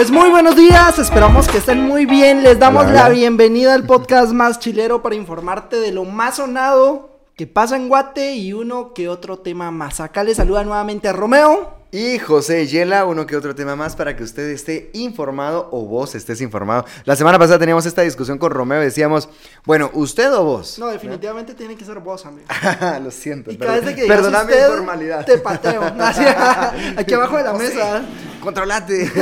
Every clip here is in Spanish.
Pues muy buenos días, esperamos que estén muy bien. Les damos la bienvenida al podcast más chilero para informarte de lo más sonado que pasa en Guate y uno que otro tema más. Acá les saluda nuevamente a Romeo. Y José Yela, uno que otro tema más para que usted esté informado o vos estés informado. La semana pasada teníamos esta discusión con Romeo, decíamos, bueno, ¿usted o vos? No, definitivamente tiene que ser vos, amigo. Lo siento. Y cada vez que Perdóname usted, formalidad. Te pateo. Aquí abajo de la José, mesa. Controlate.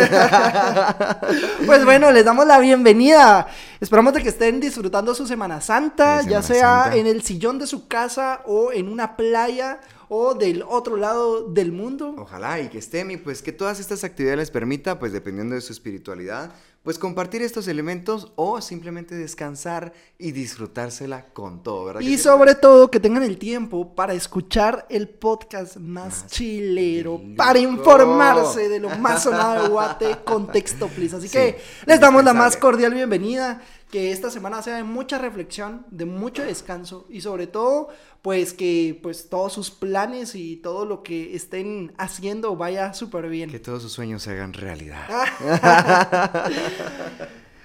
Pues bueno, les damos la bienvenida. Esperamos de que estén disfrutando su Semana Santa, ya sea Santa. en el sillón de su casa o en una playa o del otro lado del mundo. Ojalá y que estén y pues que todas estas actividades les permita, pues dependiendo de su espiritualidad, pues compartir estos elementos o simplemente descansar y disfrutársela con todo, ¿verdad? Y sobre todo que tengan el tiempo para escuchar el podcast más, Más chilero, chilero. para informarse de lo más sonado de Guate, contexto, please. Así Sí, que les damos la más cordial bienvenida, que esta semana sea de mucha reflexión, de mucho descanso y sobre todo, pues que pues todos sus planes y todo lo que estén haciendo vaya súper bien. Que todos sus sueños se hagan realidad.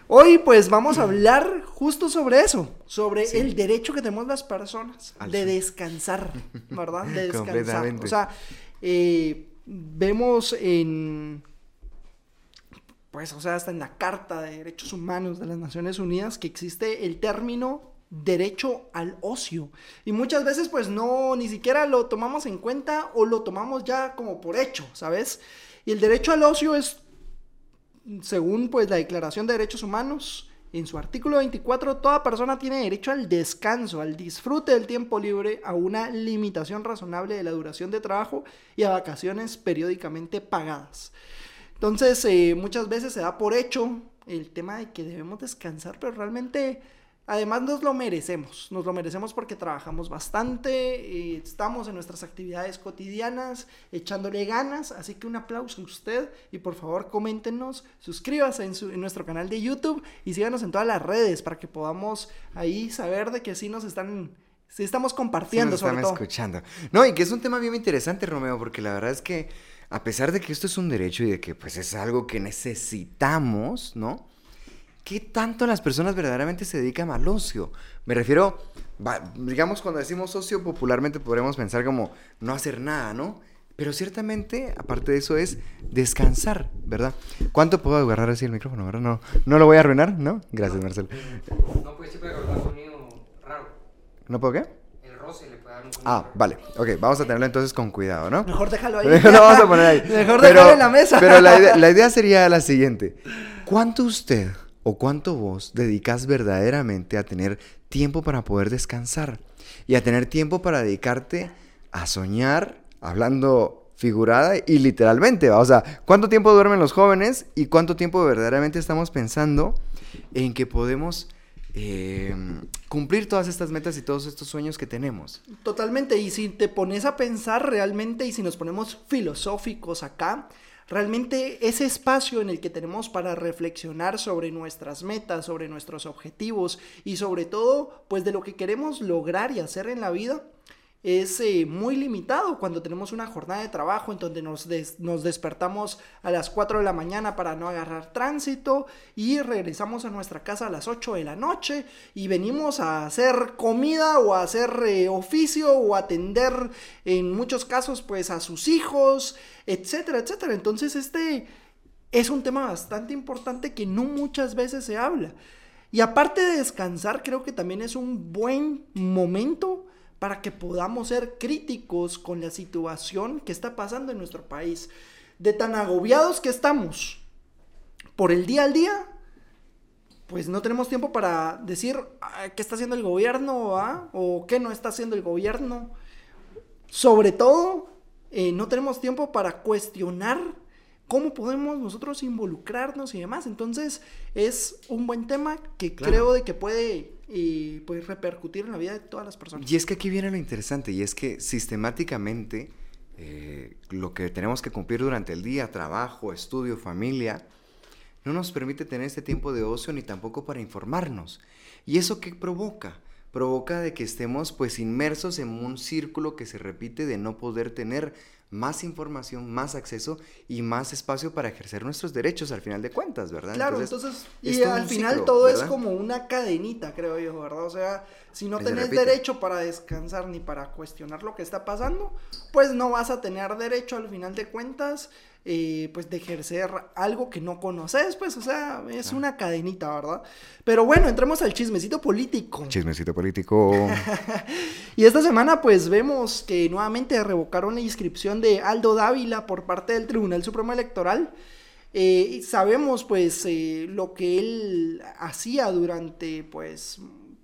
Hoy pues vamos a hablar justo sobre eso, sobre el derecho que tenemos las personas Al de sueño. descansar, ¿verdad? De descansar. O sea, eh, vemos en, pues, o sea, hasta en la Carta de Derechos Humanos de las Naciones Unidas que existe el término derecho al ocio. Y muchas veces pues no, ni siquiera lo tomamos en cuenta o lo tomamos ya como por hecho, ¿sabes? Y el derecho al ocio es según pues la Declaración de Derechos Humanos, en su artículo 24, toda persona tiene derecho al descanso, al disfrute del tiempo libre, a una limitación razonable de la duración de trabajo y a vacaciones periódicamente pagadas. Entonces, eh, muchas veces se da por hecho el tema de que debemos descansar, pero realmente, además nos lo merecemos. Nos lo merecemos porque trabajamos bastante, eh, estamos en nuestras actividades cotidianas, echándole ganas. Así que un aplauso a usted y por favor coméntenos, suscríbase en, su- en nuestro canal de YouTube y síganos en todas las redes para que podamos ahí saber de que sí nos están, sí estamos Sí, compartiendo nos sobre están todo. escuchando. No, y que es un tema bien interesante, Romeo, porque la verdad es que a pesar de que esto es un derecho y de que pues es algo que necesitamos, ¿no? ¿Qué tanto las personas verdaderamente se dedican al ocio? Me refiero, digamos, cuando decimos ocio, popularmente podremos pensar como no hacer nada, ¿no? Pero ciertamente, aparte de eso, es descansar, ¿verdad? ¿Cuánto puedo agarrar así el micrófono, verdad? No, no lo voy a arruinar, ¿no? Gracias, Marcelo. No, pues sí puede causar un sonido raro. ¿No puedo qué? El roce le Ah, vale. Ok, vamos a tenerlo entonces con cuidado, ¿no? Mejor déjalo ahí. lo vamos a poner ahí. Mejor déjalo en la mesa. Pero la idea, la idea sería la siguiente. ¿Cuánto usted o cuánto vos dedicas verdaderamente a tener tiempo para poder descansar? Y a tener tiempo para dedicarte a soñar, hablando figurada y literalmente, ¿va? O sea, ¿cuánto tiempo duermen los jóvenes y cuánto tiempo verdaderamente estamos pensando en que podemos eh, cumplir todas estas metas y todos estos sueños que tenemos? Totalmente, y si te pones a pensar realmente, y si nos ponemos filosóficos acá, realmente ese espacio en el que tenemos para reflexionar sobre nuestras metas, sobre nuestros objetivos y sobre todo, pues de lo que queremos lograr y hacer en la vida, es eh, muy limitado cuando tenemos una jornada de trabajo en donde nos, des- nos despertamos a las 4 de la mañana para no agarrar tránsito y regresamos a nuestra casa a las 8 de la noche y venimos a hacer comida o a hacer eh, oficio o atender en muchos casos pues a sus hijos, etcétera, etcétera. Entonces este es un tema bastante importante que no muchas veces se habla. Y aparte de descansar, creo que también es un buen momento para que podamos ser críticos con la situación que está pasando en nuestro país. De tan agobiados que estamos por el día al día, pues no tenemos tiempo para decir qué está haciendo el gobierno ¿ah? o qué no está haciendo el gobierno. Sobre todo, eh, no tenemos tiempo para cuestionar cómo podemos nosotros involucrarnos y demás. Entonces, es un buen tema que creo de que puede eh, pues, repercutir en la vida de todas las personas. Y es que aquí viene lo interesante, y es que sistemáticamente eh, lo que tenemos que cumplir durante el día, trabajo, estudio, familia, no nos permite tener este tiempo de ocio ni tampoco para informarnos. ¿Y eso qué provoca? Provoca de que estemos pues inmersos en un círculo que se repite de no poder tener más información, más acceso y más espacio para ejercer nuestros derechos al final de cuentas, ¿verdad? Claro, entonces, y al final todo es como una cadenita, creo yo, ¿verdad? O sea, si no tenés derecho para descansar ni para cuestionar lo que está pasando, pues no vas a tener derecho al final de cuentas eh, pues de ejercer algo que no conoces, pues, o sea, es una cadenita, ¿verdad? Pero bueno, entremos al chismecito político. Chismecito político. y esta semana, pues, vemos que nuevamente revocaron la inscripción de Aldo Dávila por parte del Tribunal Supremo Electoral. Eh, sabemos, pues, eh, lo que él hacía durante, pues,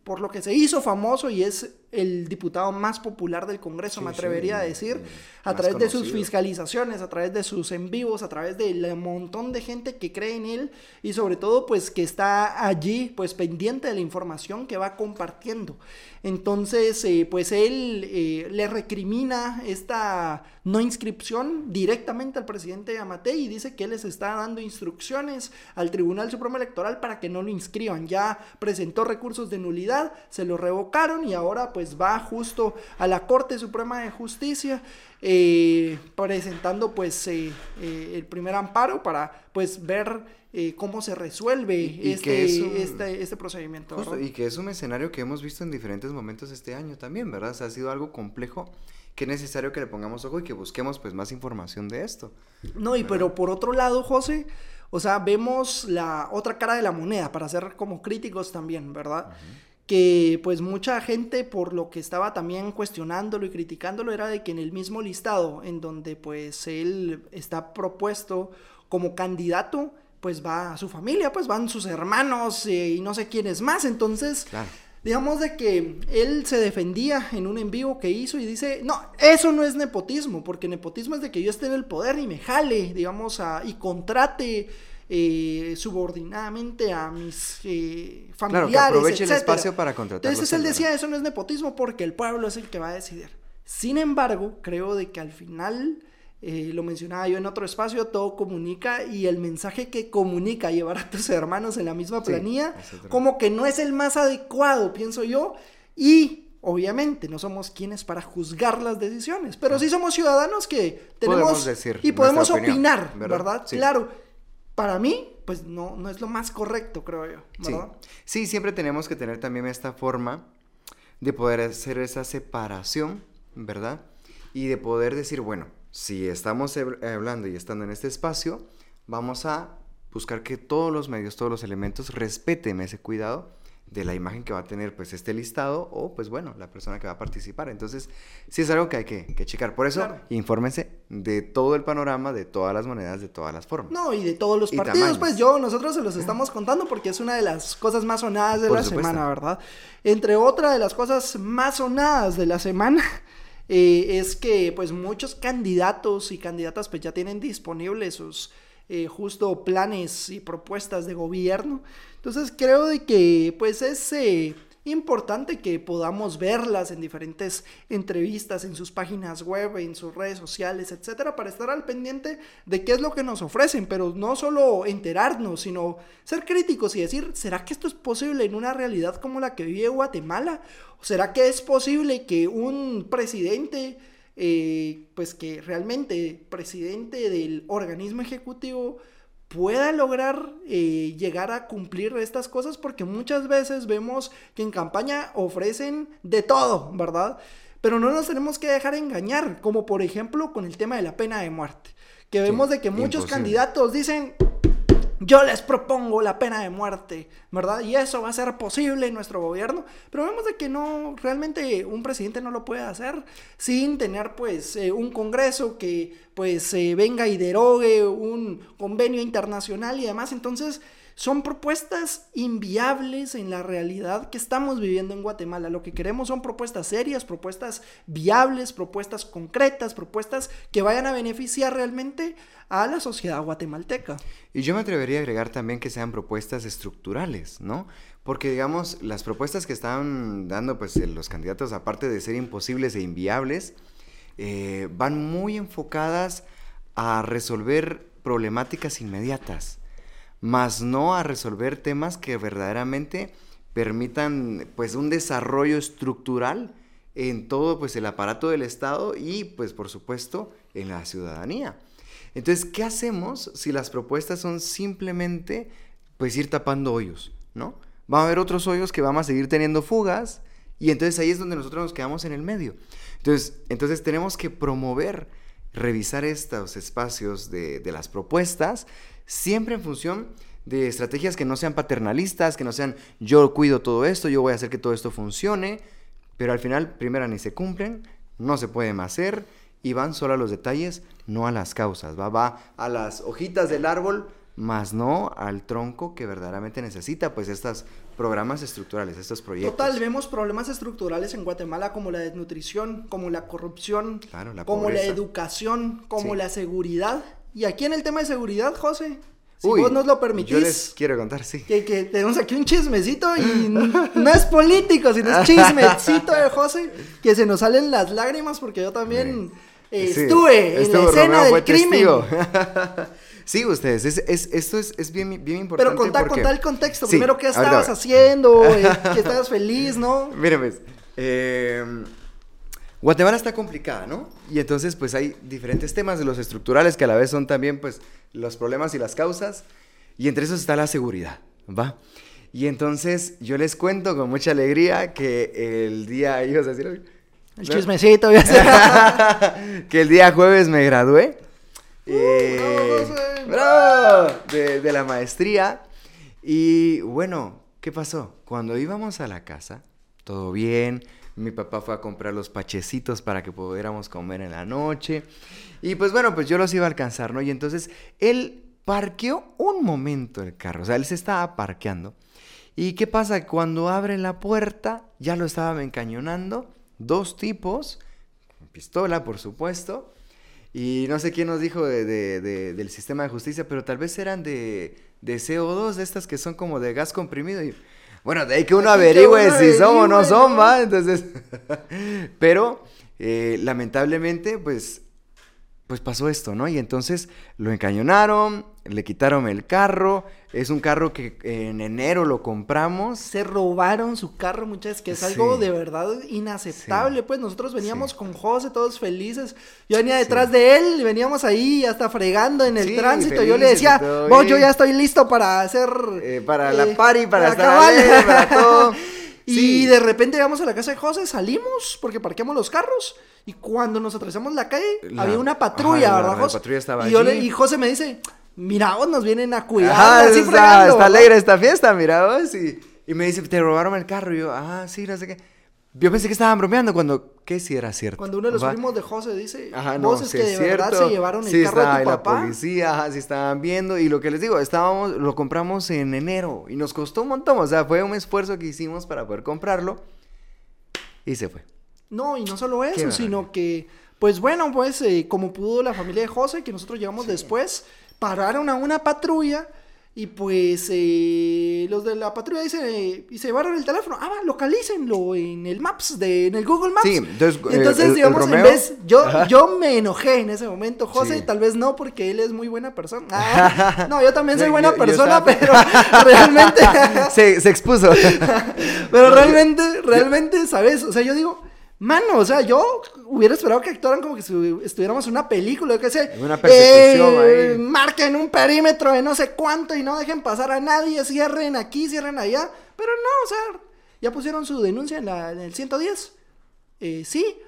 por lo que se hizo famoso y es el diputado más popular del Congreso, me atrevería a decir, a través de sus fiscalizaciones, a través de sus en vivos, a través del montón de gente que cree en él y sobre todo pues que está allí pues pendiente de la información que va compartiendo. Entonces eh, pues él eh, le recrimina esta no inscripción directamente al presidente Amate y dice que él les está dando instrucciones al Tribunal Supremo Electoral para que no lo inscriban. Ya presentó recursos de nulidad, se lo revocaron y ahora pues pues va justo a la Corte Suprema de Justicia eh, presentando pues eh, eh, el primer amparo para pues ver cómo se resuelve este, este, este, procedimiento. y que es un escenario que hemos visto en diferentes momentos este año también, ¿verdad? O sea, ha sido algo complejo que es necesario que le pongamos ojo y que busquemos pues más información de esto. No, y pero por otro lado, José, o sea, vemos la otra cara de la moneda para ser como críticos también, ¿verdad? Que pues mucha gente por lo que estaba también cuestionándolo y criticándolo era de que en el mismo listado en donde pues él está propuesto como candidato, pues va su familia, pues van sus hermanos eh, y no sé quiénes más, entonces... Digamos de que él se defendía en un en vivo que hizo y dice, no, eso no es nepotismo, porque nepotismo es de que yo esté en el poder y me jale, digamos, a, y contrate eh, subordinadamente a mis eh, familiares. Claro, que aproveche el espacio para contratar. Entonces él decía, eso no es nepotismo porque el pueblo es el que va a decidir. Sin embargo, creo de que al final, eh, lo mencionaba yo en otro espacio, todo comunica y el mensaje que comunica llevar a tus hermanos en la misma planilla, como que no es el más adecuado, pienso yo, y Obviamente, no somos quienes para juzgar las decisiones, pero sí somos ciudadanos que tenemos decir y podemos opinar, ¿verdad? Claro para mí, pues no, no es lo más correcto, creo yo. ¿verdad? Sí. siempre tenemos que tener también esta forma de poder hacer esa separación, ¿verdad? Y de poder decir, bueno, si estamos hablando y estando en este espacio, vamos a buscar que todos los medios, todos los elementos respeten ese cuidado de la imagen que va a tener pues este listado o pues bueno, la persona que va a participar. Entontonces, sí es algo que hay que, checar. Por eso, infórmense de todo el panorama, de todas las monedas, de todas las formas. No, y de todos los partidos, pues yo, nosotros se los estamos contando porque es una de las cosas más sonadas de la semana, ¿verdad? Entre otra de las cosas más sonadas de la semana eh, es que pues muchos candidatos y candidatas pues ya tienen disponibles sus eh, justo planes y propuestas de gobierno. Entonces creo de que pues es eh, importante que podamos verlas en diferentes entrevistas, en sus páginas web, en sus redes sociales, etcétera, para estar al pendiente de qué es lo que nos ofrecen, pero no solo enterarnos, sino ser críticos y decir, ¿será que esto es posible en una realidad como la que vive Guatemala? ¿O será que es posible que un presidente eh, pues que realmente presidente del organismo ejecutivo pueda lograr eh, llegar a cumplir estas cosas porque muchas veces vemos que en campaña ofrecen de todo, ¿verdad? Pero no nos tenemos que dejar engañar, como por ejemplo con el tema de la pena de muerte, que vemos de que muchos candidatos dicen, yo les propongo la pena de muerte, ¿verdad? Y eso va a ser posible en nuestro gobierno, pero vemos de que no, realmente un presidente no lo puede hacer sin tener pues eh, un congreso que pues eh, venga y derogue un convenio internacional y demás, entonces son propuestas inviables en la realidad que estamos viviendo en Guatemala. Lo que queremos son propuestas serias, propuestas viables, propuestas concretas, propuestas que vayan a beneficiar realmente a la sociedad guatemalteca. Y yo me atrevería a agregar también que sean propuestas estructurales, ¿no? Porque, digamos, las propuestas que están dando pues, los candidatos, aparte de ser imposibles e inviables, eh, van muy enfocadas a resolver problemáticas inmediatas más no a resolver temas que verdaderamente permitan pues un desarrollo estructural en todo pues el aparato del Estado y pues por supuesto en la ciudadanía. Entonces, ¿qué hacemos si las propuestas son simplemente pues ir tapando hoyos, ¿no? Va a haber otros hoyos que vamos a seguir teniendo fugas y entonces ahí es donde nosotros nos quedamos en el medio. Entonces, entonces tenemos que promover, revisar estos espacios de, las propuestas siempre en función de estrategias que no sean paternalistas, que no sean yo cuido todo esto, yo voy a hacer que todo esto funcione, pero al final, primero, ni se cumplen, no se puede más hacer y van solo a los detalles, no a las causas, va, va a las hojitas del árbol, más no al tronco que verdaderamente necesita, pues estos programas estructurales, estos proyectos. Total, vemos problemas estructurales en Guatemala como la desnutrición, como la corrupción, como la educación, como la seguridad y aquí en el tema de seguridad, José, si vos nos lo permitís. Yo les quiero contar, sí. Que, tenemos aquí un chismecito y no es político, sino es chismecito de José, que se nos salen las lágrimas porque yo también estuve en la escena del crimen. sí, ustedes, es, esto es, bien, bien importante. Pero contá, contá el contexto. Primero, ¿qué estabas haciendo? Eh, ¿Qué estabas feliz, no? Mira, pues, eh, Guatemala está complicada, ¿no? Y entonces pues hay diferentes temas de los estructurales que a la vez son también pues los problemas y las causas. Y entre esos está la seguridad, ¿va? Y entonces yo les cuento con mucha alegría que el día, ibas a decir... El chismecito, voy que el día jueves me gradué. Uh, eh, de, la maestría. Y bueno, ¿qué pasó? Cuando íbamos a la casa, todo bien, mi papá fue a comprar los pachecitos para que pudiéramos comer en la noche. Y pues bueno, pues yo los iba a alcanzar, ¿no? Y entonces él parqueó un momento el carro, o sea, él se estaba parqueando. ¿Y qué pasa? Cuando abre la puerta, ya lo estaban encañonando, dos tipos, pistola por supuesto, y no sé quién nos dijo del sistema de justicia, pero tal vez eran de, de CO2, de estas que son como de gas comprimido. Y bueno, de ahí que uno averigüe si somos o no somos, ¿va? Entonces, pero eh, lamentablemente, pues, pues pasó esto, ¿no? Y entonces lo encañonaron, le quitaron el carro, es un carro que en enero lo compramos. Se robaron su carro, muchachos, que es algo de verdad inaceptable. Pues nosotros veníamos con José, todos felices. Yo venía detrás de él, veníamos ahí hasta fregando en el tránsito. yo le decía, vos, yo ya estoy listo para hacer. Eh, para la eh, party, para, estar para todo. Y de repente llegamos a la casa de José, salimos porque parqueamos los carros. Y cuando nos atravesamos la calle, había una patrulla, ¿verdad, José? La patrulla estaba y, allí. y José me dice, mira vos, nos vienen a cuidar. Ajá, así está, está alegre esta fiesta, mira vos. Y, y, me dice, te robaron el carro. Y yo, ah, sí, no sé qué. Yo pensé que estaban bromeando cuando, ¿qué si era cierto? Cuando uno de los primos de José dice, ajá, no, vos es que de verdad se llevaron el carro de tu papá. la policía, ajá, sí estaban viendo. Y lo que les digo, estábamos, lo compramos en enero y nos costó un montón. O sea, fue un esfuerzo que hicimos para poder comprarlo y se fue. No, y no solo eso, sino que, pues bueno, pues eh, como pudo la familia de José, que nosotros llegamos después, pararon a una patrulla y pues eh, los de la patrulla dicen, y se llevaron el teléfono, ah, va, localícenlo en el Maps, de, en el Google Maps. Sí, entonces, entonces digamos, en vez, yo, yo me enojé en ese momento, José, tal vez no, porque él es muy buena persona. Ah, no, yo también soy buena persona, pero realmente... se, se expuso. pero realmente, realmente, ¿sabes? O sea, yo digo Mano, o sea, yo hubiera esperado que actuaran como que si estuviéramos en una película, yo qué sé. Una persecución eh, ahí. Marquen un perímetro de no sé cuánto y no dejen pasar a nadie, cierren aquí, cierren allá. Pero no, o sea, ya pusieron su denuncia en, la, en el 110. Eh, sí,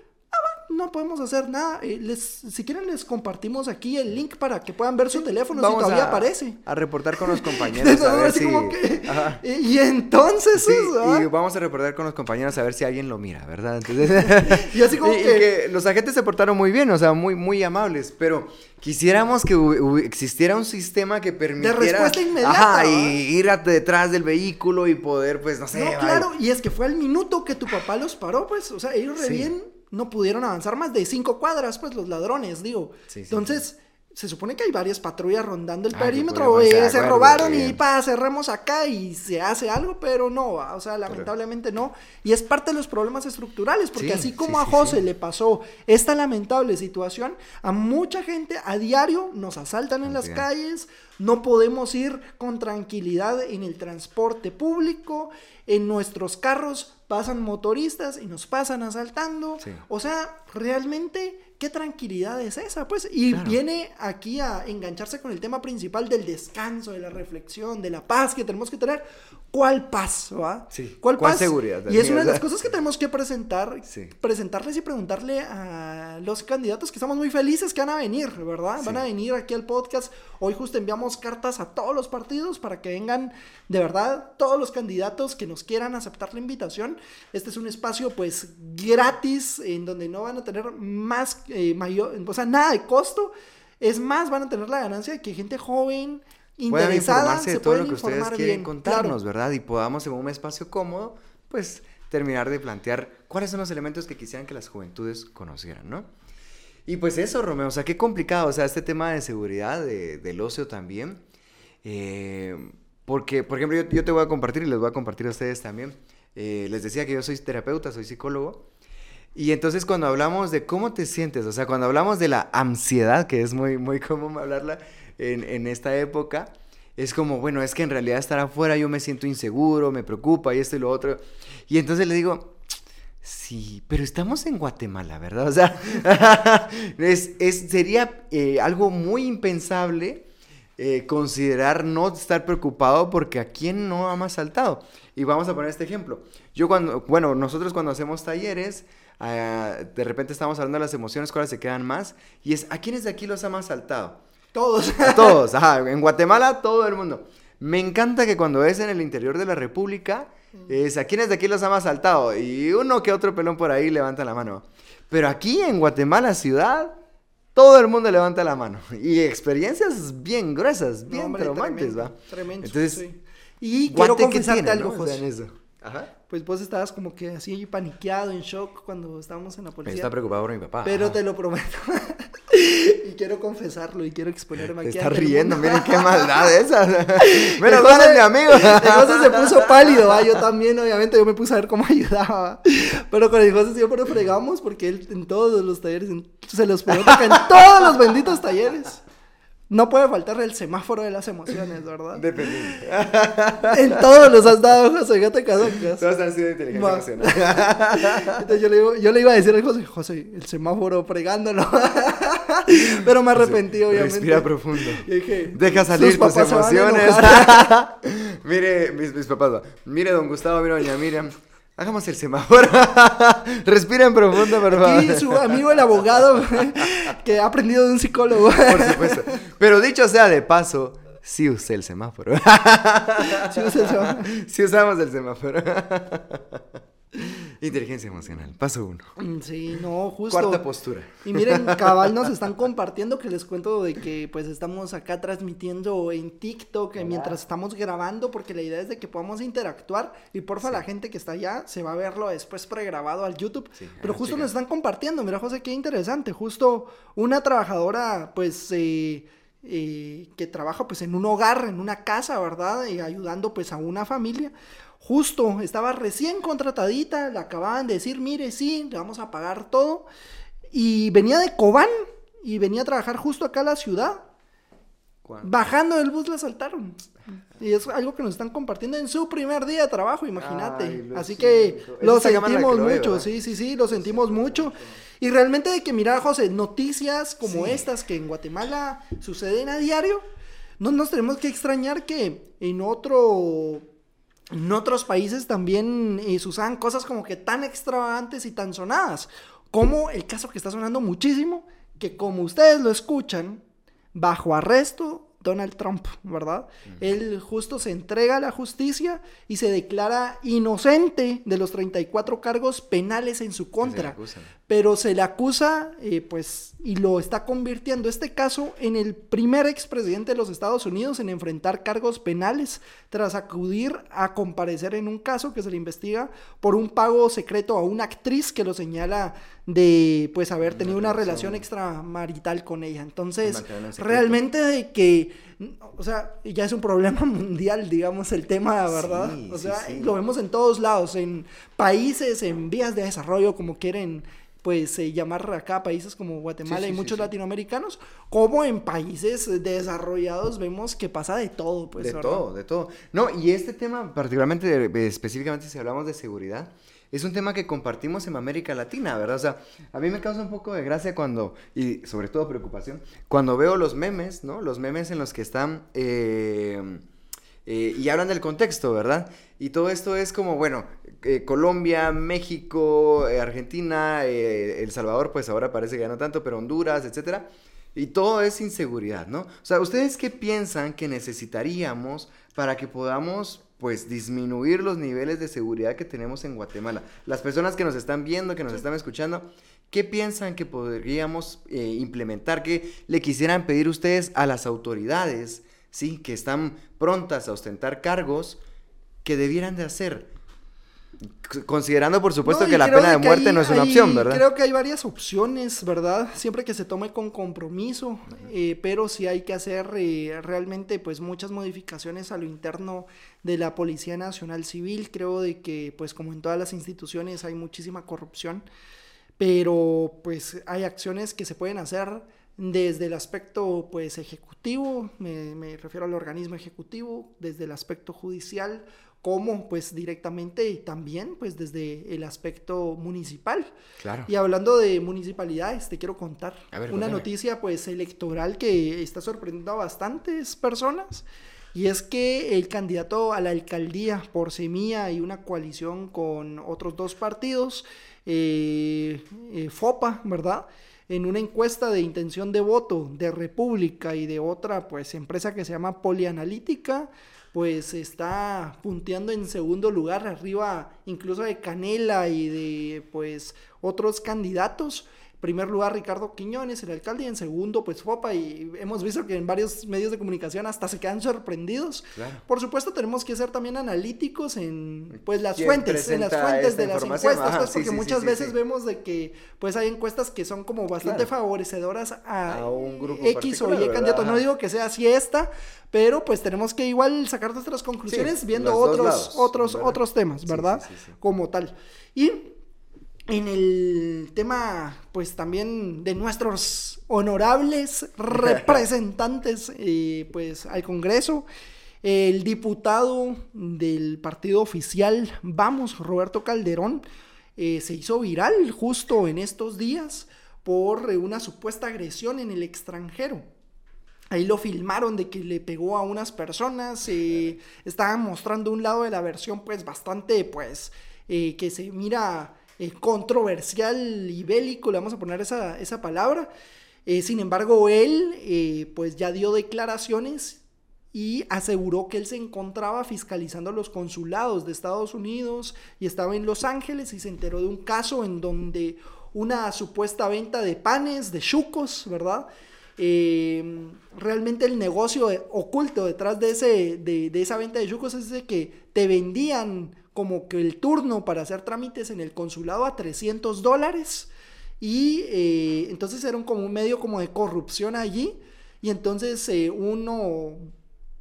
no podemos hacer nada. Eh, les, si quieren les compartimos aquí el link para que puedan ver su teléfono Vamos si todavía a, aparece. a reportar con los compañeros a ver si... que- y, y entonces, Sí, y vamos a reportar con los compañeros a ver si alguien lo mira, ¿verdad? Entonces, Y así como y- que- los agentes se portaron muy bien, o sea, muy, muy amables, pero quisiéramos que existiera un sistema que permitiera... respuesta inmediata, Ajá, y ir a- detrás del vehículo y poder, pues, no sé... No, claro, y es que fue al minuto que tu papá los paró, pues, o sea, ellos re Sí. bien no pudieron avanzar más de cinco cuadras, pues, los ladrones, digo. Sí, sí, Entonces, se supone que hay varias patrullas rondando el Ah, perímetro, eh, se acuerdo, robaron y pa, cerramos acá y se hace algo, pero no, o sea, lamentablemente no. Y es parte de los problemas estructurales, porque Sí, así como a José le pasó esta lamentable situación, a mucha gente a diario nos asaltan en las calles, no podemos ir con tranquilidad en el transporte público, en nuestros carros pasan motoristas y nos pasan asaltando. Sí. O sea, realmente, ¿qué tranquilidad es esa? Pues, y Claro. viene aquí a engancharse con el tema principal del descanso, de la reflexión, de la paz que tenemos que tener. ¿Cuál paz, va? Sí. ¿Cuál, ¿Cuál paz? seguridad? Y es una de las cosas que tenemos que presentar, Sí. presentarles y preguntarle a los candidatos que estamos muy felices que van a venir, ¿verdad? Van a venir aquí al podcast. Hoy justo enviamos cartas a todos los partidos para que vengan, de verdad, todos los candidatos que nos quieran aceptar la invitación. Este es un espacio, pues, gratis, en donde no van a tener más, eh, mayor, o sea, nada de costo. Es más, van a tener la ganancia de que gente joven, interesada, informarse de se todo lo que ustedes informar quieren bien. contarnos, Claro. ¿verdad? Y podamos en un espacio cómodo, pues terminar de plantear cuáles son los elementos que quisieran que las juventudes conocieran, ¿no? Y pues eso, Romeo, o sea, qué complicado, o sea, este tema de seguridad, de- del ocio también. eh, porque, por ejemplo, yo, yo te voy a compartir y les voy a compartir a ustedes también. eh, les decía que yo soy terapeuta, soy psicólogo. Y entonces cuando hablamos de cómo te sientes, o sea, cuando hablamos de la ansiedad, que es muy, muy común hablarla en, en esta época, es como, bueno, es que en realidad estar afuera yo me siento inseguro, me preocupa y esto y lo otro. Y entonces le digo, sí, pero estamos en Guatemala, ¿verdad? O sea, es, es- sería eh, algo muy impensable eh, considerar no estar preocupado porque a quién no ha asaltado. Y vamos a poner este ejemplo. Yo cuando, bueno, nosotros cuando hacemos talleres, de repente estamos hablando de las emociones, cuáles se quedan más, y es, ¿a quiénes de aquí los han asaltado? Todos. A todos, ajá, en Guatemala todo el mundo. Me encanta que cuando es en el interior de la República, es a quienes de aquí los han asaltado y uno que otro pelón por ahí levanta la mano. Pero aquí en Guatemala ciudad, todo el mundo levanta la mano. Y experiencias bien gruesas, No, bien hombre, traumantes, tremendo, ¿va? Tremendo. Entonces, sí. Y quiero Guate, ¿qué confesarte tiene, algo, no? O sea, José. en eso. Ajá. Pues vos estabas como que así paniqueado, en shock cuando estábamos en la policía. Está preocupado por mi papá. Pero ajá. te lo prometo. y quiero confesarlo y quiero exponerme Te aquí. está ante el riendo, miren qué maldad esa. El Menos José- mal es mi amigo. El José se puso pálido, ¿va? yo también, obviamente, yo me puse a ver cómo ayudaba. Pero con el José siempre fregamos porque él en todos los talleres, en- se los pregunta en todos los benditos talleres. No puede faltar el semáforo de las emociones, ¿verdad? Dependiente. En todos los has dado, José, ya te casacas. Todos han sido de inteligencia Va. emocional. Entonces yo le, digo- yo le iba a decir al José, José, el semáforo fregándolo. Pero me arrepentí, obviamente. Respira profundo. Y dije, Deja salir tus a emociones. mire, mis, mis papás, mire, don Gustavo, mire, doña Miriam. Hagamos el semáforo. Respiren profundo, por favor. Aquí su amigo el abogado que ha aprendido de un psicólogo. Por supuesto. Pero dicho sea de paso, sí usé el semáforo. Sí, usa el semáforo. sí usamos el semáforo. Inteligencia emocional. Paso uno. Mm, Sí, no, justo. Cuarta postura. Y miren, cabal nos están compartiendo que les cuento de que pues estamos acá transmitiendo en TikTok eh, mientras estamos grabando porque la idea es de que podamos interactuar y porfa la gente que está allá se va a verlo después pregrabado al YouTube. Sí, Pero justo nos están compartiendo, mira José, qué interesante, justo una trabajadora pues eh, eh, que trabaja pues en un hogar, en una casa, ¿verdad? Y ayudando pues a una familia. Justo, estaba recién contratadita, le acababan de decir, mire, sí, le vamos a pagar todo. Y venía de Cobán y venía a trabajar justo acá a la ciudad. ¿Cuándo? Bajando del bus la asaltaron. Y es algo que nos están compartiendo en su primer día de trabajo, imagínate. Así que siento. lo Esa sentimos mucho, ¿verdad? sí, sí, sí, lo sentimos mucho. Y realmente de que mira, José, noticias como Sí. estas que en Guatemala suceden a diario, no nos tenemos que extrañar que en otro en otros países también eh, se usaban cosas como que tan extravagantes y tan sonadas. como el caso que está sonando muchísimo, que como ustedes lo escuchan, bajo arresto Donald Trump, ¿verdad? Él justo se entrega a la justicia y se declara inocente de los 34 cargos penales en su contra. Pero se le acusa, eh, pues, y lo está convirtiendo este caso en el primer expresidente de los Estados Unidos en enfrentar cargos penales tras acudir a comparecer en un caso que se le investiga por un pago secreto a una actriz que lo señala de pues haber tenido una, relación extramarital con ella. Entonces, realmente de que, o sea, ya es un problema mundial, digamos, el tema, ¿verdad? o sea, lo vemos en todos lados, en países, en vías de desarrollo, como quieren pues eh, llamar acá países como Guatemala y muchos latinoamericanos, como en países desarrollados vemos que pasa de todo, pues. De todo, de todo. No, y este tema, particularmente, específicamente si hablamos de seguridad, es un tema que compartimos en América Latina, ¿verdad? O sea, a mí me causa un poco de gracia cuando, y sobre todo preocupación, cuando veo los memes, ¿no? Los memes en los que están... Eh, eh, y hablan del contexto, ¿verdad? Y todo esto es como, bueno, eh, Colombia, México, Argentina, El Salvador, pues ahora parece que ya no tanto, pero Honduras, etcétera. Y todo es inseguridad, ¿no? O sea, ¿ustedes qué piensan que necesitaríamos para que podamos pues disminuir los niveles de seguridad que tenemos en Guatemala. Las personas que nos están viendo, que nos están escuchando, ¿qué piensan que podríamos eh, implementar? ¿Qué le quisieran pedir ustedes a las autoridades, sí, que están prontas a ostentar cargos, que debieran de hacer? Considerando, por supuesto, que la pena de muerte no es una opción, ¿verdad? Creo que hay varias opciones, ¿verdad? Siempre que se tome con compromiso, eh, pero sí hay que hacer eh, realmente, pues, muchas modificaciones a lo interno de la Policía Nacional Civil. Creo de que, pues, como en todas las instituciones, hay muchísima corrupción, pero, pues, hay acciones que se pueden hacer desde el aspecto, pues, ejecutivo, me, me refiero al organismo ejecutivo, desde el aspecto judicial como pues directamente también pues desde el aspecto municipal. Claro. Y hablando de municipalidades, te quiero contar una noticia pues electoral que está sorprendiendo a bastantes personas. Y es que el candidato a la alcaldía por Semilla y una coalición con otros dos partidos, eh, eh, FOPA, ¿verdad? En una encuesta de intención de voto de República y de otra pues empresa que se llama Polianalítica, pues está punteando en segundo lugar, arriba incluso de Canela y de pues otros candidatos primer lugar Ricardo Quiñones, el alcalde, y en segundo pues Fopa, y hemos visto que en varios medios de comunicación hasta se quedan sorprendidos. Por supuesto tenemos que ser también analíticos en pues las fuentes, en las fuentes de las encuestas, pues, porque muchas veces vemos de que pues hay encuestas que son como bastante favorecedoras a, un grupo X o Y candidato. No digo que sea así esta, pero pues tenemos que igual sacar nuestras conclusiones viendo otros, otros, otros temas, ¿verdad? Como tal. Y en el tema, pues también de nuestros honorables representantes, eh, pues al Congreso, el diputado del partido oficial, vamos, Roberto Calderón, eh, se hizo viral justo en estos días por una supuesta agresión en el extranjero. Ahí lo filmaron de que le pegó a unas personas, eh, estaban mostrando un lado de la versión pues bastante pues que se mira eh, controversial y bélico, le vamos a poner esa, palabra. Eh, sin embargo, él eh, pues ya dio declaraciones y aseguró que él se encontraba fiscalizando los consulados de Estados Unidos y estaba en Los Ángeles y se enteró de un caso en donde una supuesta venta de panes, de chucos, ¿verdad? realmente el negocio oculto detrás de, ese, de, de, esa venta de chucos es de que te vendían como que el turno para hacer trámites en el consulado a 300 dólares. Y eh, entonces era un, como un medio como de corrupción allí. Y entonces eh, uno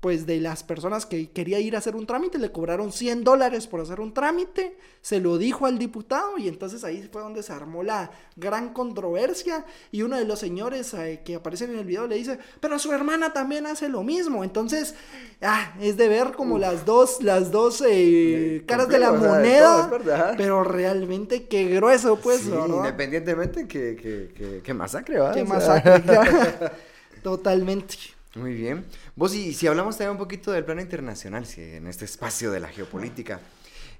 pues de las personas que quería ir a hacer un trámite, le cobraron 100 dólares por hacer un trámite, se lo dijo al diputado y entonces ahí fue donde se armó la gran controversia y uno de los señores eh, que aparecen en el video le dice, pero su hermana también hace lo mismo, entonces ah, es de ver como las dos, las dos eh, caras de la moneda, pero realmente qué grueso pues, Independientemente que, que, que, masacre, ¿verdad? Que masacre, totalmente. Muy bien. Vos, y si hablamos también un poquito del plano internacional, si en este espacio de la geopolítica,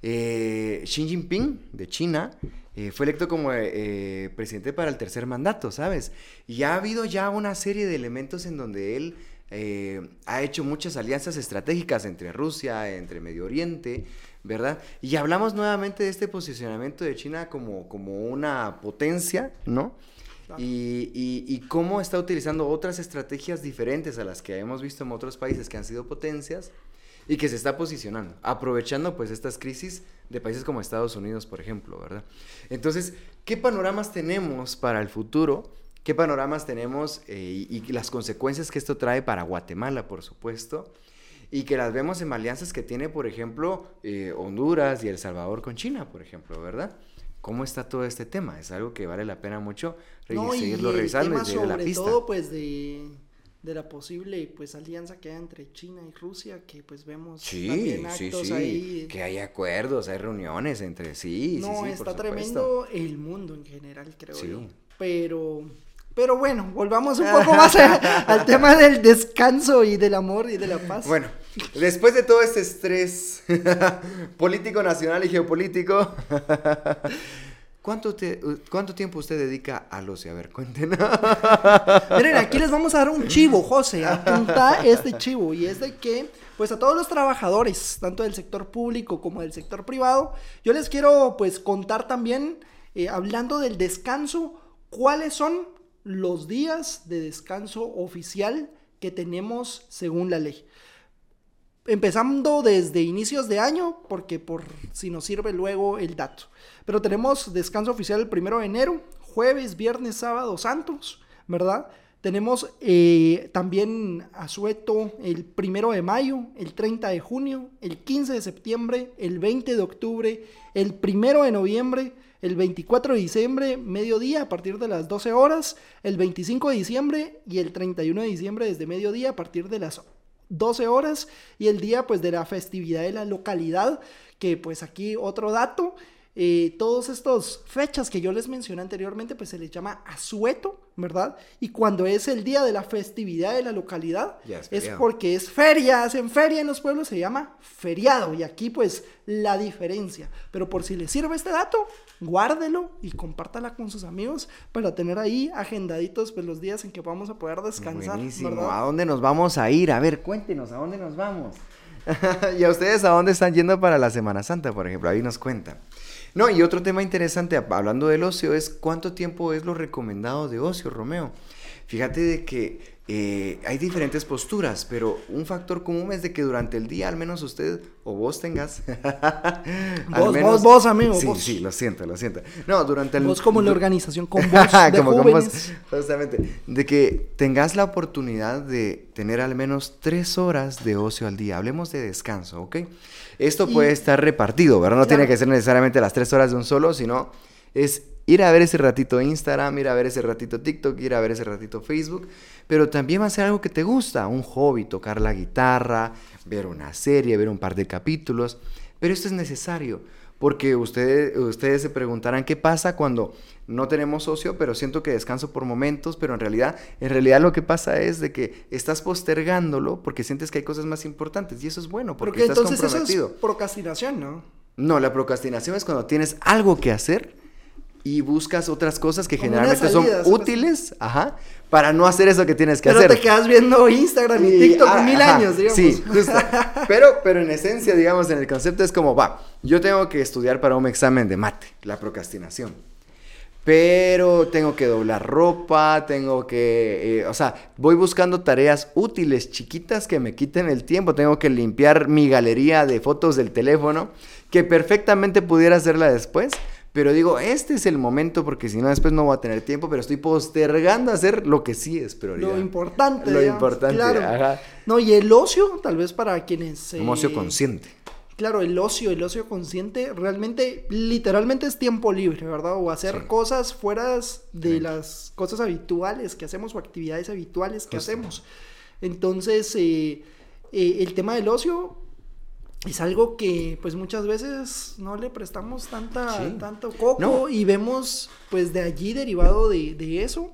eh, Xi Jinping de China eh, fue electo como eh, eh, presidente para el tercer mandato, ¿sabes? Y ha habido ya una serie de elementos en donde él ha hecho muchas alianzas estratégicas entre Rusia, entre Medio Oriente, ¿verdad? Y hablamos nuevamente de este posicionamiento de China como, como una potencia, ¿no? Y, cómo está utilizando otras estrategias diferentes a las que hemos visto en otros países que han sido potencias y que se está posicionando, aprovechando pues estas crisis de países como Estados Unidos, por ejemplo, ¿verdad? Entonces, ¿qué panoramas tenemos para el futuro? ¿Qué panoramas tenemos eh, y, y las consecuencias que esto trae para Guatemala, por supuesto? Y que las vemos en alianzas que tiene, por ejemplo, eh, Honduras y El Salvador con China, por ejemplo, ¿verdad? ¿Cómo está todo este tema? Es algo que vale la pena mucho y seguirlo el revisando tema y seguir la sobre pista. todo, pues, de, de la posible, pues, alianza que hay entre China y Rusia, que, pues, vemos Sí, también sí, actos sí. ahí. Que hay acuerdos, hay reuniones entre sí. no, sí, está tremendo el mundo en general, creo Sí. yo. Pero, pero bueno, volvamos un poco más a- al tema del descanso y del amor y de la paz. Bueno, después de todo este estrés político nacional y geopolítico, ¿cuánto, te- ¿cuánto tiempo usted dedica al ocio? A ver, cuéntenos. Miren, aquí les vamos a dar un chivo, José. Apunta este chivo. Y es de que, pues a todos los trabajadores, tanto del sector público como del sector privado, yo les quiero, pues, contar también, eh, hablando del descanso, cuáles son los días de descanso oficial que tenemos según la ley. Empezando desde inicios de año, porque por si nos sirve luego el dato. Pero tenemos descanso oficial el primero de enero, jueves, viernes, sábado, santos, ¿verdad? Tenemos eh, también asueto el primero de mayo, el 30 de junio, el 15 de septiembre, el 20 de octubre, el primero de noviembre, el 24 de diciembre, mediodía a partir de las 12 horas, el 25 de diciembre y el 31 de diciembre desde mediodía a partir de las 12 horas y el día pues de la festividad de la localidad, que pues aquí otro dato, eh, todos estos fechas que yo les mencioné anteriormente pues se les llama asueto, ¿verdad? Y cuando es el día de la festividad de la localidad es porque es feria, hacen feria en los pueblos, se llama feriado y aquí pues la diferencia. Pero por si les sirve este dato, guárdelo y compártala con sus amigos para tener ahí agendaditos pues los días en que vamos a poder descansar, Buenísimo. ¿verdad? ¿A dónde nos vamos a ir? A ver, cuéntenos, ¿a dónde nos vamos? y a ustedes, ¿a dónde están yendo para la Semana Santa, por ejemplo? Ahí nos cuentan. No, y otro tema interesante, hab- hablando del ocio, es cuánto tiempo es lo recomendado de ocio, Romeo. Fíjate de que eh, hay diferentes posturas, pero un factor común es de que durante el día, al menos usted o vos tengas. Vos, vos, vos, amigo, Sí, vos. sí, lo siento, lo siento. No, durante el. Vos como la organización con vos de Como con vos, jóvenes. justamente. De que tengas la oportunidad de tener al menos tres horas de ocio al día. Hablemos de descanso, ¿ok? Esto Y- puede estar repartido, ¿verdad? No tiene que ser necesariamente las tres horas de un solo, sino es ir a ver ese ratito Instagram, ir a ver ese ratito TikTok, ir a ver ese ratito Facebook, pero también va a ser algo que te gusta, un hobby, tocar la guitarra, ver una serie, ver un par de capítulos, pero esto es necesario, porque ustedes, ustedes se preguntarán qué pasa cuando no tenemos ocio, pero siento que descanso por momentos, pero en realidad, en realidad lo que pasa es de que estás postergándolo porque sientes que hay cosas más importantes y eso es bueno, porque Porque estás entonces eso es procrastinación, ¿no? No, la procrastinación es cuando tienes algo que hacer y buscas otras cosas que Como generalmente salida, son útiles, ajá, para no hacer eso que tienes que Pero hacer. te quedas viendo Instagram y, Y- TikTok ah, mil ajá, años, digamos. Sí, justo. Pero, pero en esencia, digamos, en el concepto es como, va, yo tengo que estudiar para un examen de mate, la procrastinación. Pero tengo que doblar ropa, tengo que, eh, o sea, voy buscando tareas útiles, chiquitas, que me quiten el tiempo. Tengo que limpiar mi galería de fotos del teléfono, que perfectamente pudiera hacerla después. Pero digo, este es el momento porque si no después no voy a tener tiempo, pero estoy postergando hacer lo que sí es prioridad. Lo importante. Lo digamos, importante, claro. ajá. No, y el ocio, tal vez para quienes... Un ocio eh, consciente. Claro, el ocio, el ocio consciente, realmente, literalmente es tiempo libre, ¿verdad? O hacer Sí. cosas fuera de Sí. las cosas habituales que hacemos o actividades habituales que Justo. hacemos. Entonces, eh, eh, el tema del ocio es algo que pues muchas veces no le prestamos tanta, Sí. tanto coco No. y vemos pues de allí derivado de, de eso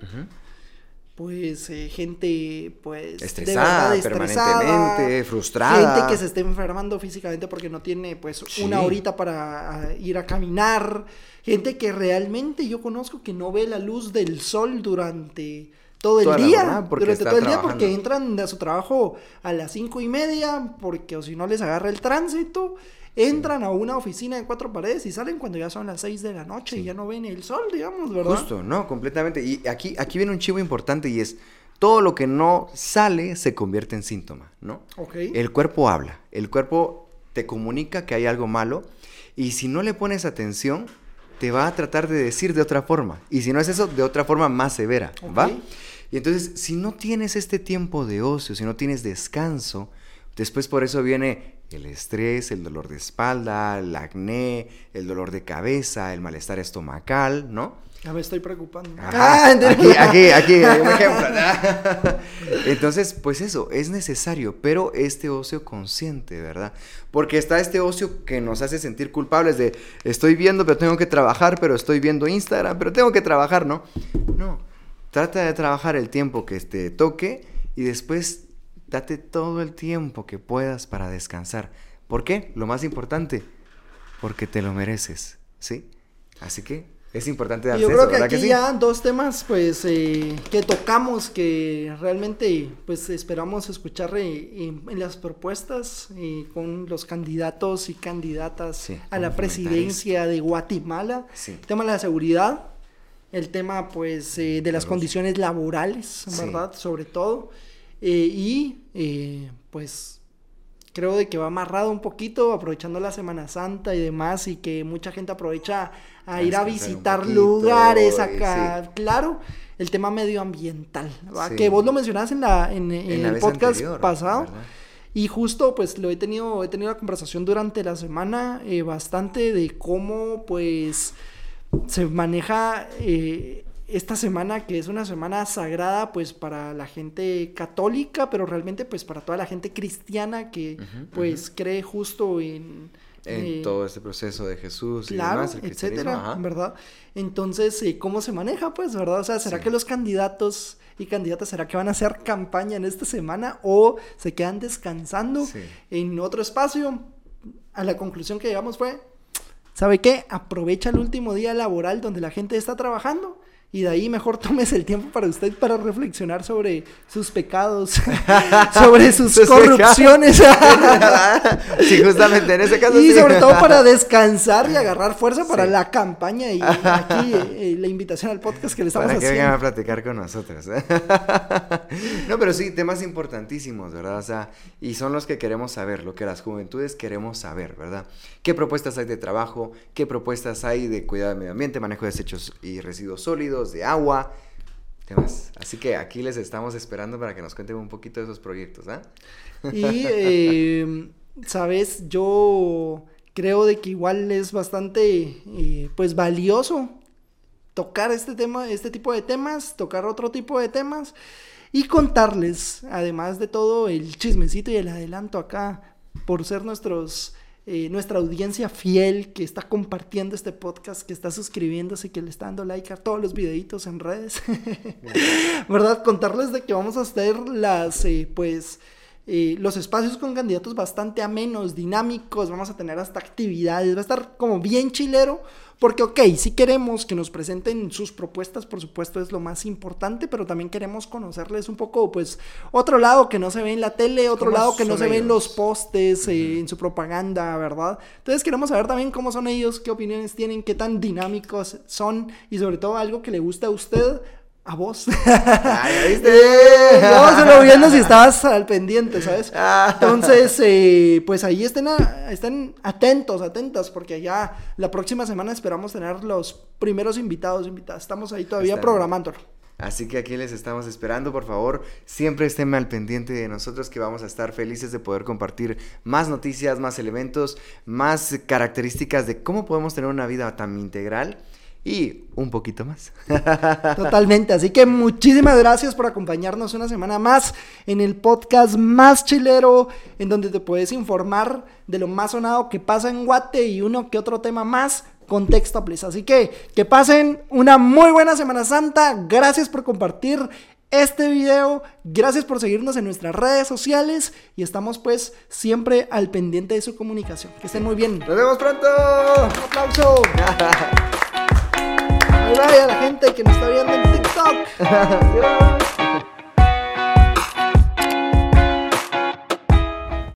pues eh, gente pues Estresada, de verdad permanentemente, frustrada. gente que se esté enfermando físicamente porque no tiene pues Sí. una horita para ah, ir a caminar, gente que realmente yo conozco que no ve la luz del sol durante todo el día, jornada, durante todo el día porque entran a su trabajo a las cinco y media porque o si no les agarra el tránsito. Entran a una oficina de cuatro paredes y salen cuando ya son las seis de la noche y ya no ven el sol, digamos, ¿verdad? Justo, no, completamente. Y aquí, aquí viene un chivo importante y es, todo lo que no sale se convierte en síntoma, ¿no? Ok. El cuerpo habla, el cuerpo te comunica que hay algo malo y si no le pones atención, te va a tratar de decir de otra forma. Y si no es eso, de otra forma más severa, ¿va? Y entonces, si no tienes este tiempo de ocio, si no tienes descanso, después por eso viene el estrés, el dolor de espalda, el acné, el dolor de cabeza, el malestar estomacal, ¿no? Ya me estoy preocupando. Ajá, Ah, aquí, aquí, aquí, un ejemplo. Entonces, pues eso, es necesario, pero este ocio consciente, ¿verdad? Porque está este ocio que nos hace sentir culpables de, estoy viendo, pero tengo que trabajar, pero estoy viendo Instagram, pero tengo que trabajar, ¿no? No, trata de trabajar el tiempo que te toque y después date todo el tiempo que puedas para descansar. ¿Por qué? Lo más importante, porque te lo mereces, ¿sí? Así que es importante darse yo eso, creo que ¿verdad aquí sí? ya dos temas pues eh, que tocamos que realmente pues esperamos escuchar eh, en, en las propuestas eh, con los candidatos y candidatas Sí, a la presidencia de Guatemala. Sí. El tema de la seguridad, el tema pues de las condiciones laborales. ¿verdad? Sobre todo. Y pues creo de que va amarrado un poquito, aprovechando la Semana Santa y demás, y que mucha gente aprovecha a ir a visitar poquito, lugares acá. Claro, el tema medioambiental, que vos lo mencionabas en, la, en, en En la el podcast anterior, pasado. ¿verdad? Y justo pues lo he tenido, he tenido la conversación durante la semana eh, bastante de cómo pues se maneja eh, esta semana que es una semana sagrada pues para la gente católica, pero realmente pues para toda la gente cristiana que pues cree justo en... En eh, todo este proceso de Jesús y Claro, demás, el cristianismo, etcétera, ajá. ¿verdad? Entonces, eh, ¿cómo se maneja, pues, verdad? O sea, ¿será Sí. que los candidatos y candidatas, ¿será que van a hacer campaña en esta semana o se quedan descansando Sí. en otro espacio? A la conclusión que llegamos fue, ¿sabe qué? Aprovecha el último día laboral donde la gente está trabajando y de ahí mejor tomes el tiempo para usted para reflexionar sobre sus pecados, sobre sus, Sus corrupciones. sí, justamente en ese caso Y sí. sobre todo para descansar y agarrar fuerza para Sí. la campaña y aquí eh, la invitación al podcast que le estamos Para que vengan a haciendo. platicar con nosotros. no, pero sí, temas importantísimos, ¿verdad? O sea, y son los que queremos saber, lo que las juventudes queremos saber, ¿verdad? ¿Qué propuestas hay de trabajo? ¿Qué propuestas hay de cuidado del medio ambiente, manejo de desechos y residuos sólidos, de agua? Temas. Así que aquí les estamos esperando para que nos cuenten un poquito de esos proyectos, ¿ah? Y, eh, sabes, yo creo de que igual es bastante, eh, pues, valioso tocar este tema, este tipo de temas, tocar otro tipo de temas y contarles, además de todo, el chismecito y el adelanto acá, por ser nuestros, eh, nuestra audiencia fiel que está compartiendo este podcast, que está suscribiéndose, que le está dando like a todos los videitos en redes, ¿verdad? Contarles de que vamos a hacer las, eh, pues, eh, los espacios con candidatos bastante amenos, dinámicos, vamos a tener hasta actividades, va a estar como bien chilero, porque ok, si queremos que nos presenten sus propuestas, por supuesto es lo más importante, pero también queremos conocerles un poco, pues, otro lado que no se ve en la tele, otro ¿Cómo lado que no se ve en los postes, eh, en su propaganda, ¿verdad? Entonces queremos saber también cómo son ellos, qué opiniones tienen, qué tan dinámicos son y sobre todo algo que le gusta a usted. A vos. ¡Ay, ya viste! Eh, Vamos a lo viendo si estabas al pendiente, ¿sabes? Ah. Entonces, eh, pues ahí estén, a- estén atentos, atentas, porque ya la próxima semana esperamos tener los primeros invitados, invitadas. Estamos ahí todavía Está bien. programándolo. Así que aquí les estamos esperando, por favor, siempre estén al pendiente de nosotros que vamos a estar felices de poder compartir más noticias, más elementos, más características de cómo podemos tener una vida tan integral y un poquito más. Totalmente, así que muchísimas gracias por acompañarnos una semana más en el podcast más chilero, en donde te puedes informar de lo más sonado que pasa en Guate y uno que otro tema más con texto Textaples. Así que que pasen una muy buena Semana Santa, gracias por compartir este video. Gracias por seguirnos en nuestras redes sociales y estamos pues siempre al pendiente de su comunicación. Que estén muy bien. Nos vemos pronto. Un aplauso. Bye a la gente que nos está viendo en TikTok. Adiós.